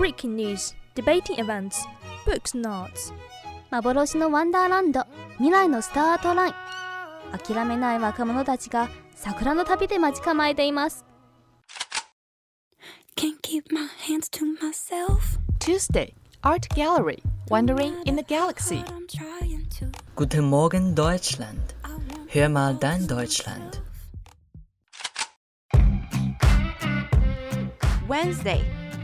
Breaking news, debating events, books notes. 幻のワンダーランド未来のスタートライン諦めない若者たちが桜の旅で待ち構えています Can't keep my hands to myself. Tuesday, Art Gallery, Wandering in the Galaxy. I'm trying to. Guten Morgen Deutschland. Hör mal dein Deutschland. Wednesday,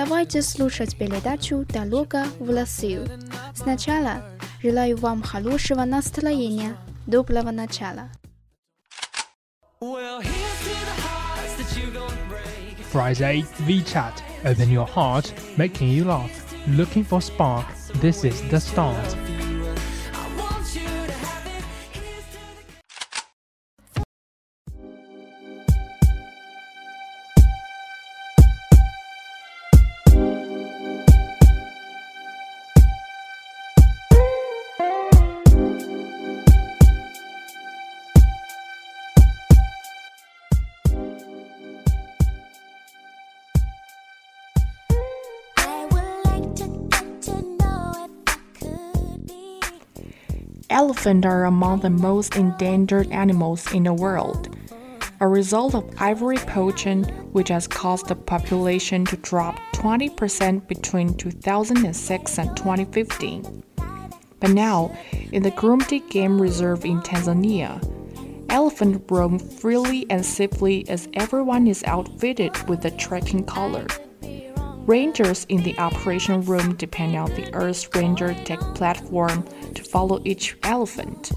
Давайте слушать передачу «Дорога в Россию». Сначала желаю вам хорошего настроения, доброго начала. Friday, VChat. Open your heart, making you laugh. Looking for spark. This is the start. Elephants are among the most endangered animals in the world, a result of ivory poaching, which has caused the population to drop 20% between 2006 and 2015. But now, in the Grumeti Game Reserve in Tanzania, elephants roam freely and safely as everyone is outfitted with a tracking collar. Rangers in the operation room depend on the Earth Ranger tech platform follow each elephant.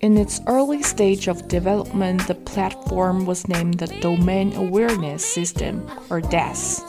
In its early stage of development, the platform was named the Domain Awareness System, or DAS.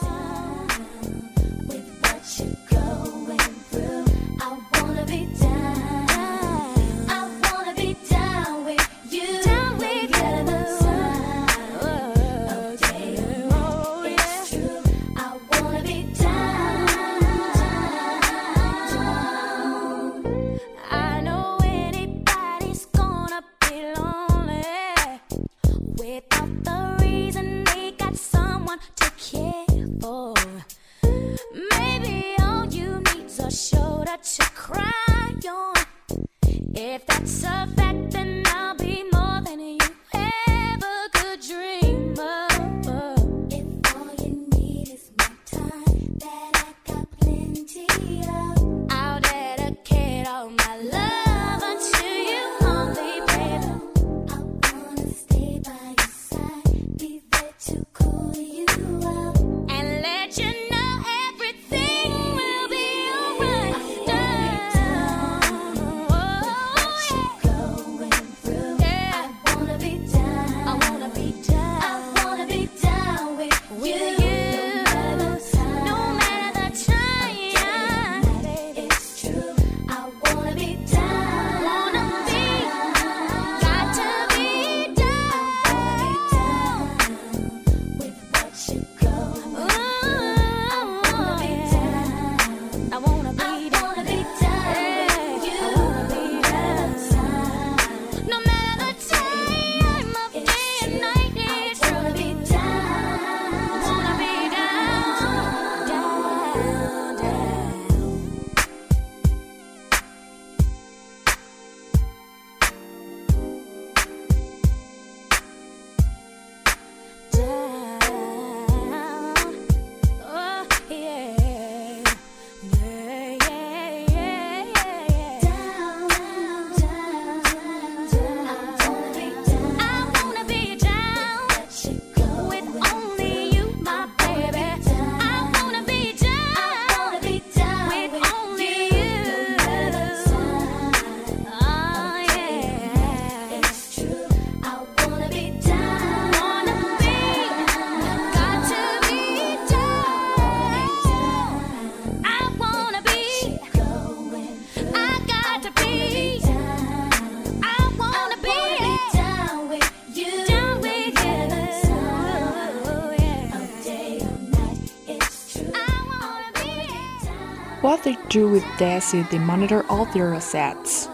Do with is they monitor all their assets.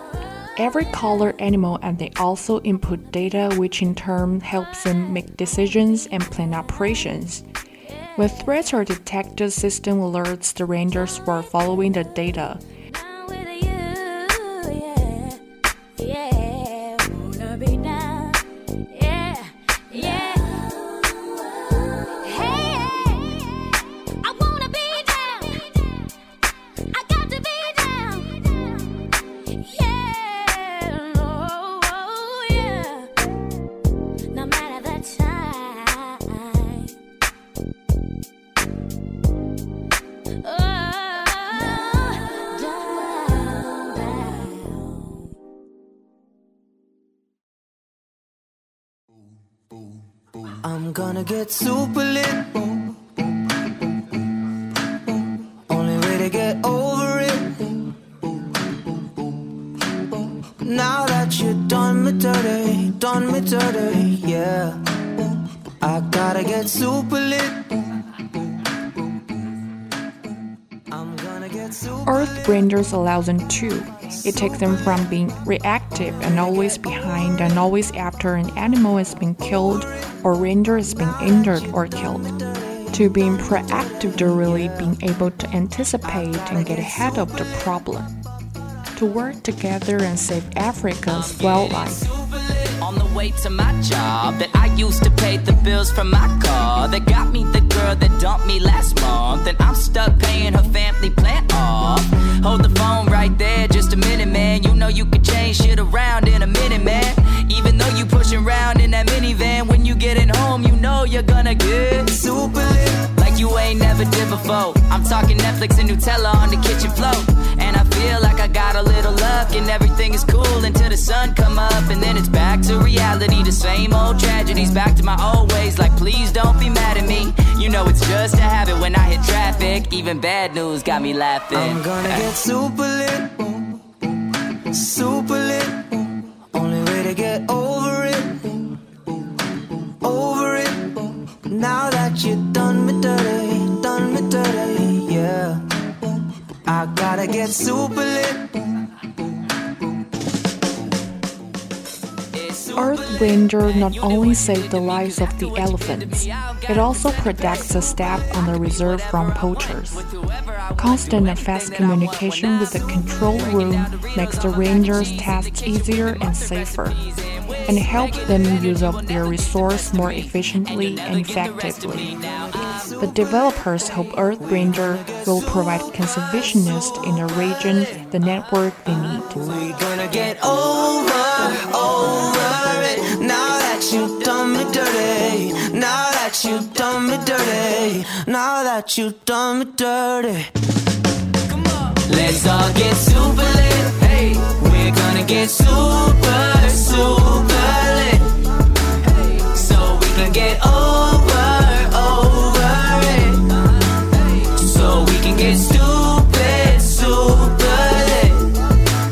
Every color animal and they also input data which in turn helps them make decisions and plan operations. When threats are detected, the system alerts the rangers who are following the data. Get super lit. Only way to get over it. Now that you're done me dirty, done me dirty, yeah. I gotta get super lit. I'm gonna get super Earth Rangers allows them to. It takes them from being reactive and always behind and always after an animal has been killed or ranger has been injured or killed to being proactive to really being able to anticipate and get ahead of the problem. To work together and save Africa's wildlife. On the way to my job, that I used to pay the bills from my car. That got me the girl that dumped me last month. And I'm stuck paying her family plan off. Hold the phone right there, just a minute, man. You know you can change shit around in a minute, man. Even though you pushing around in that minivan, when you getting home, you know you're gonna get super lit. You ain't never did before. I'm talking Netflix and Nutella on the kitchen floor. And I feel like I got a little luck and everything is cool until the sun come up and then it's back to reality. The same old tragedies, back to my old ways. Like please don't be mad at me. You know it's just a habit when I hit traffic. Even bad news got me laughing. I'm gonna get super lit, Ranger not only saved the lives of the elephants, it also protects the staff on the reserve from poachers. Constant and fast communication with the control room makes the rangers' tasks easier and safer, and helps them use up their resource more efficiently and effectively. The developers hope Earth Ranger will provide conservationists in the region the network they need. Done me dirty, now that you done me dirty, now that you done me dirty. Let's all get super lit. Hey, we're gonna get super, super lit. So we can get over, over it. So we can get stupid, super lit.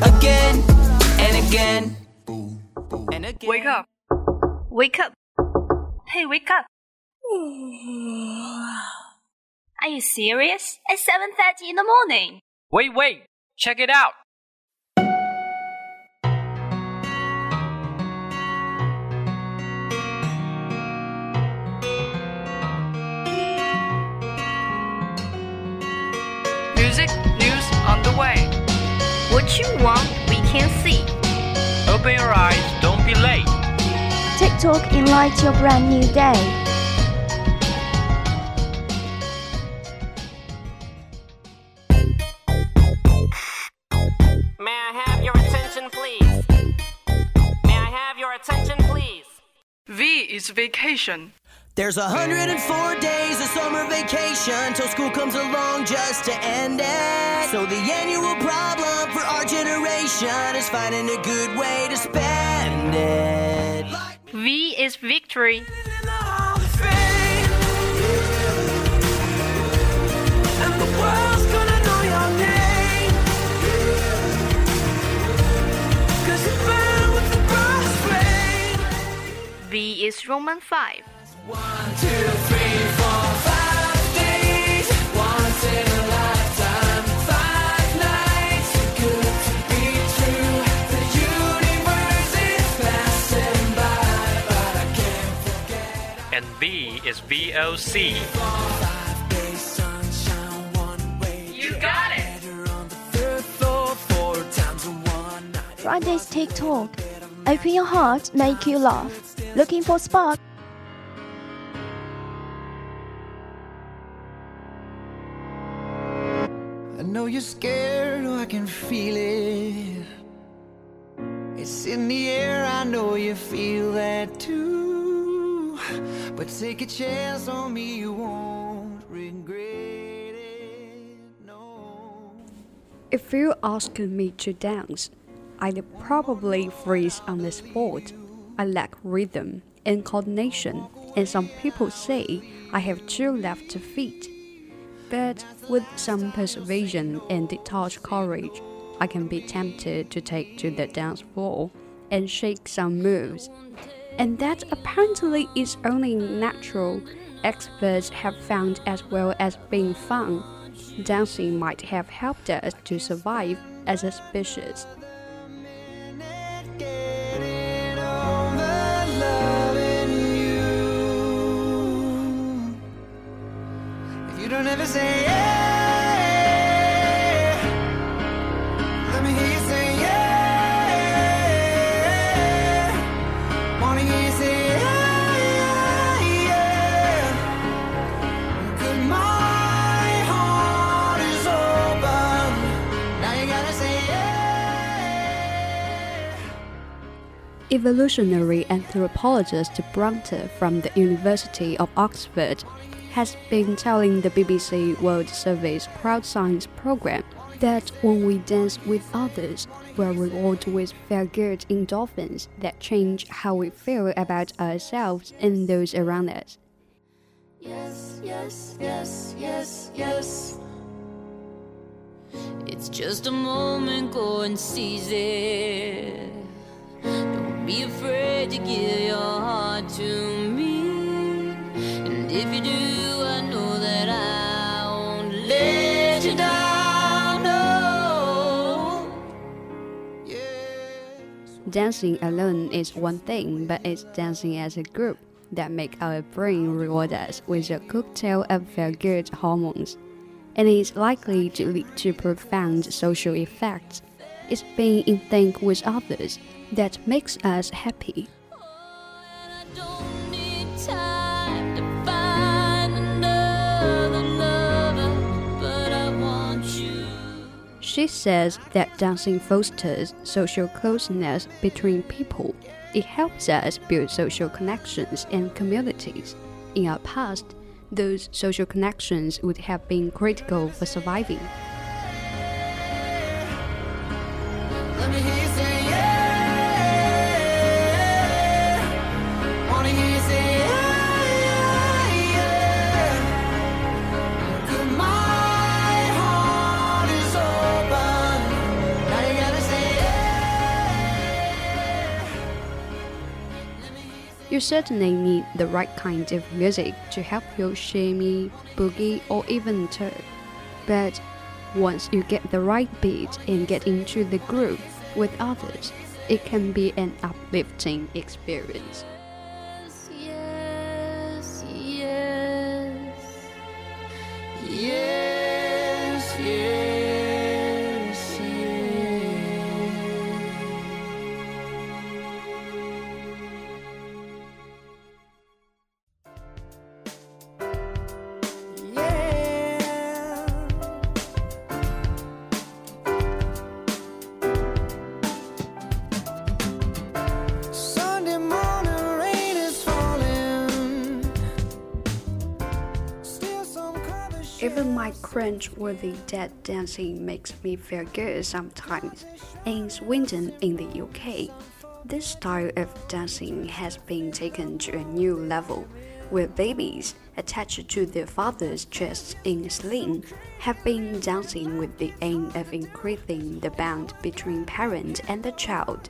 Again and again. And again. Wake up. Wake up. Hey, wake up. Are you serious? It's 7:30 in the morning. Wait, wait! Check it out! Music news on the way. What you want, we can see. Open your eyes, have your attention, please? May I have your attention, please? V is vacation. There's 104 days of summer vacation till school comes along just to end it. So the annual problem for our generation is finding a good way to spend it. V is victory. V is Roman 5. One, two, three, four, five and V is VOC. You got it! Friday's TikTok. Open your heart, make you laugh. Looking for spark? I know you're scared, oh, I can feel it. It's in the air, I know you feel that too. But take a chance on me, you won't regret it. If you ask me to dance, I'd probably freeze on the spot. I lack rhythm and coordination, and some people say I have two left feet. But with some persuasion and detached courage, I can be tempted to take to the dance floor and shake some moves. And that apparently is only natural, experts have found as well as being fun. Dancing might have helped us to survive as a species. Evolutionary anthropologist Bronwyn Tarr from the University of Oxford has been telling the BBC World Service Crowd Science program that when we dance with others, we're rewarded with feel good endorphins that change how we feel about ourselves and those around us. Yes, yes, yes, yes, yes. It's just a moment, go and seize it. Don't be afraid to give your heart to me. And if you do, I know that I won't let you down. No. Dancing alone is one thing, but it's dancing as a group that make our brain reward us with a cocktail of feel-good hormones. And is likely to lead to profound social effects. It's being in sync with others that makes us happy. She says that dancing fosters social closeness between people. It helps us build social connections and communities. In our past, those social connections would have been critical for surviving. You certainly need the right kind of music to help you shimmy, boogie, or even turn. But once you get the right beat and get into the groove with others, it can be an uplifting experience. Colors Even my cringe-worthy dead dancing makes me feel good sometimes. In Swindon, in the UK, this style of dancing has been taken to a new level, where babies attached to their father's chests in a sling have been dancing with the aim of increasing the bond between parent and the child.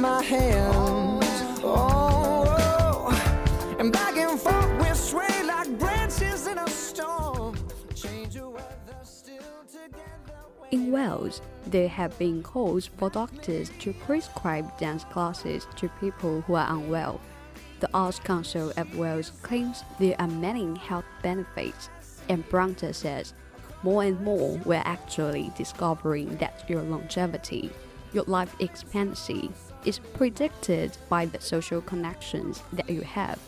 my hands. Oh, oh. and back and forth we sway like branches in a storm. Change your weather still together. In Wales, there have been calls for doctors to prescribe dance classes to people who are unwell. The Arts Council of Wales claims there are many health benefits, and Bronwyn Tarr says, more and more we're actually discovering that your longevity, your life expectancy, is predicted by the social connections that you have.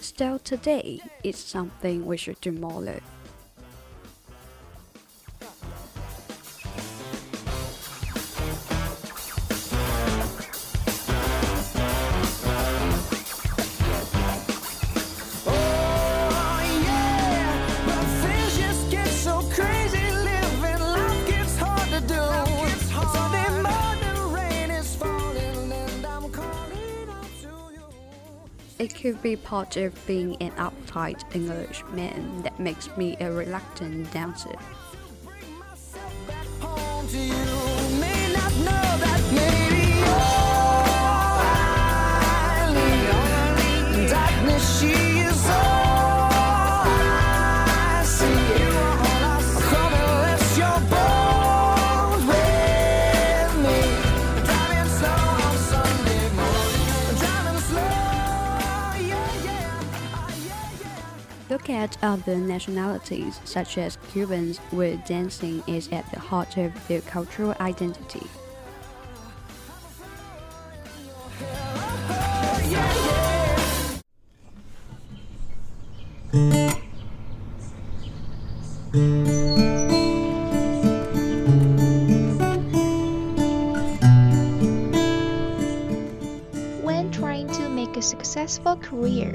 Still today, it's something we should do more of. Be part of being an uptight Englishman that makes me a reluctant dancer. Look at other nationalities, such as Cubans, where dancing is at the heart of their cultural identity. When trying to make a successful career,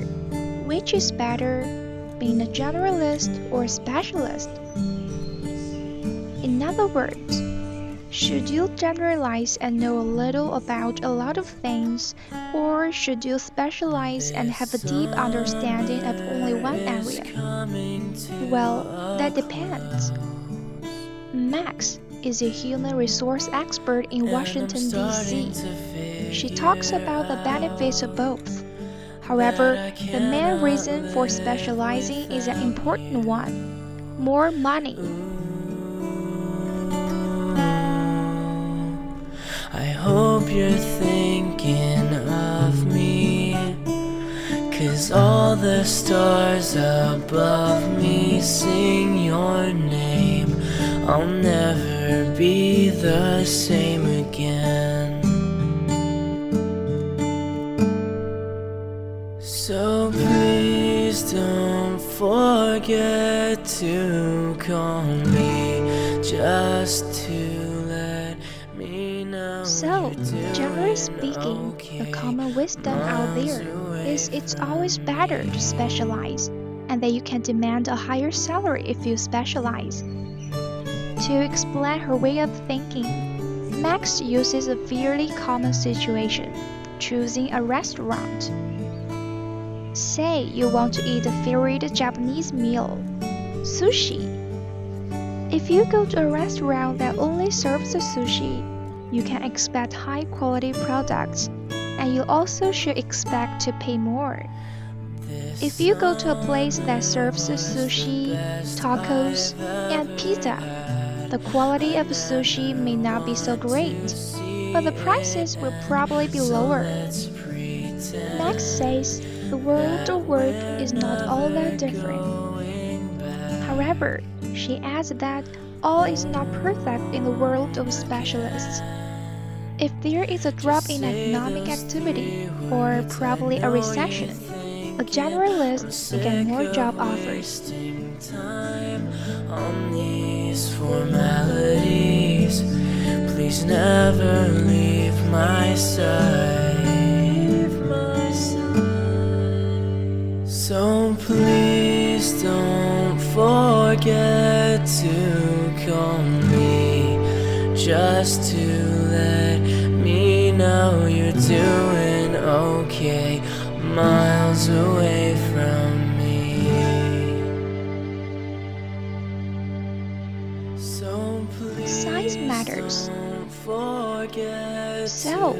which is better, being a generalist or a specialist? In other words, should you generalize and know a little about a lot of things, or should you specialize and have a deep understanding of only one area? Well, that depends. Max is a human resource expert in Washington, D.C. She talks about the benefits of both. However, the main reason for specializing is an important one more money. I hope you're thinking of me. Cause all the stars above me sing your name. I'll never be the same again. Forget to call me just to let me know. So, generally speaking, the common wisdom out there is it's always better to specialize and that you can demand a higher salary if you specialize. To explain her way of thinking, Max uses a fairly common situation choosing a restaurant. Say you want to eat a favorite Japanese meal, sushi. If you go to a restaurant that only serves sushi, you can expect high quality products, and you also should expect to pay more. If you go to a place that serves sushi, tacos, and pizza, the quality of sushi may not be so great, but the prices will probably be lower. Max says the world of work is not all that different. However, she adds that all is not perfect in the world of specialists. If there is a drop in economic activity, or probably a recession, a generalist will get more job offers. Please never leave my side. So please don't forget to call me just to let me know you're doing okay. miles away from me. So please Size matters. don't forget So,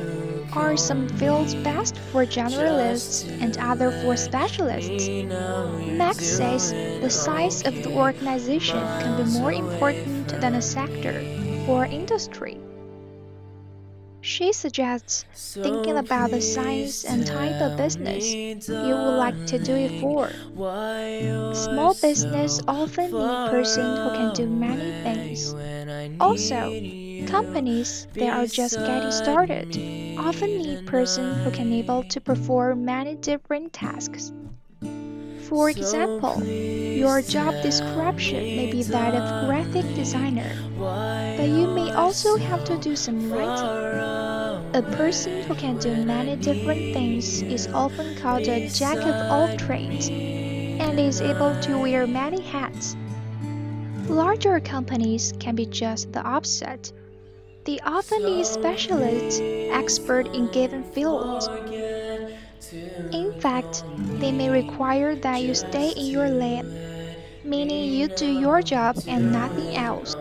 are some fields best for generalists and other for specialists? Max says the size of the organization can be more important than a sector or industry. She suggests thinking about the size and type of business you would like to do it for. Small business often need a person who can do many things. Also, companies that are just getting started often need person who can able to perform many different tasks. For example, your job description may be that of graphic designer, but you may also have to do some writing. A person who can do many different things is often called a jack of all trades and is able to wear many hats. Larger companies can be just the opposite. They often need specialists, expert in given fields. In fact, they may require that you stay in your lane, meaning you do your job and nothing else.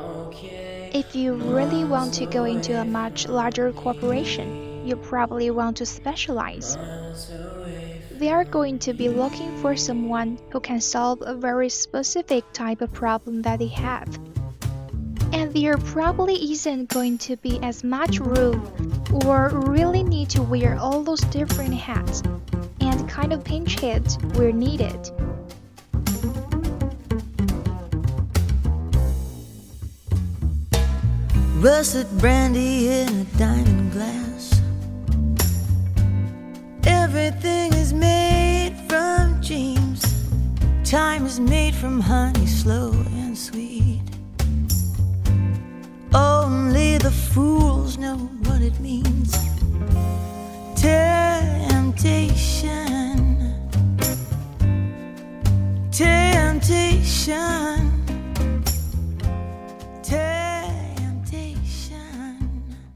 If you really want to go into a much larger corporation, you probably want to specialize. They are going to be looking for someone who can solve a very specific type of problem that they have. And there probably isn't going to be as much room or really need to wear all those different hats and kind of pinch hits where needed. Russet brandy in a diamond glass. Everything is made from dreams. Time is made from honey, slow know what it means. Temptation. Temptation. Temptation.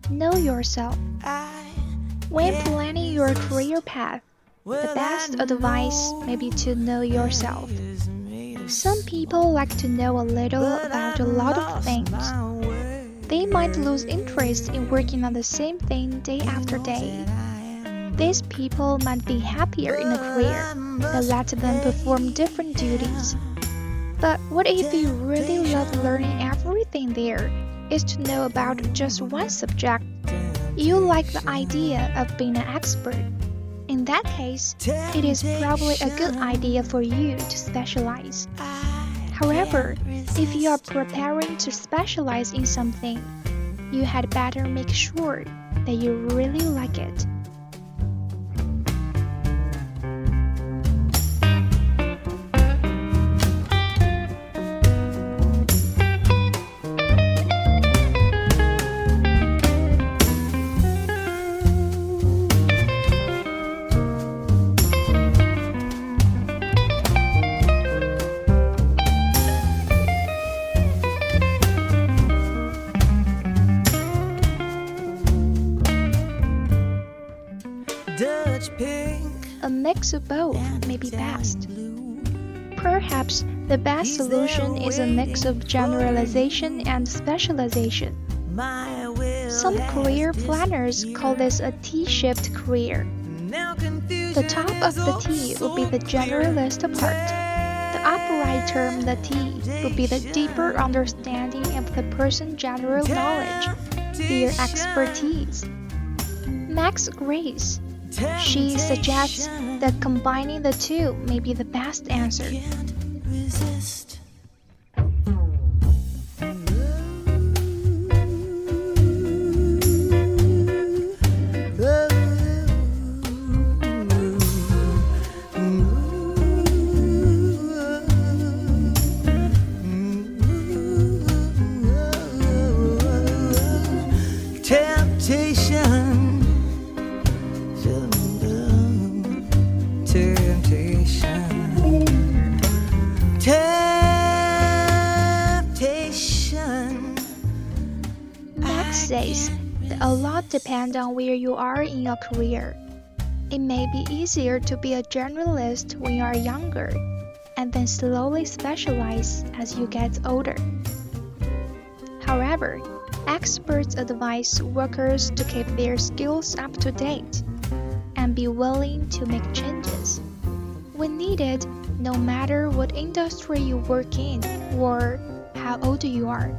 Know yourself. When planning your career path, the best advice may be to know yourself. Some people like to know a little about a lot of things. They might lose interest in working on the same thing day after day. These people might be happier in a career that lets them perform different duties. But what if you really love learning everything there is to know about just one subject? You like the idea of being an expert. In that case, it is probably a good idea for you to specialize. However, if you are preparing to specialize in something, you had better make sure that you really like it. A mix of both may be best. Perhaps the best solution is a mix of generalization and specialization. Some career planners call this a T shaped career. The top of the T would be the generalist part. The upright term, the T, would be the deeper understanding of the person's general knowledge, their expertise. Max Grace. She suggests that combining the two may be the best answer. Depends on where you are in your career. It may be easier to be a generalist when you are younger and then slowly specialize as you get older. However, experts advise workers to keep their skills up to date and be willing to make changes when needed, no matter what industry you work in or how old you are.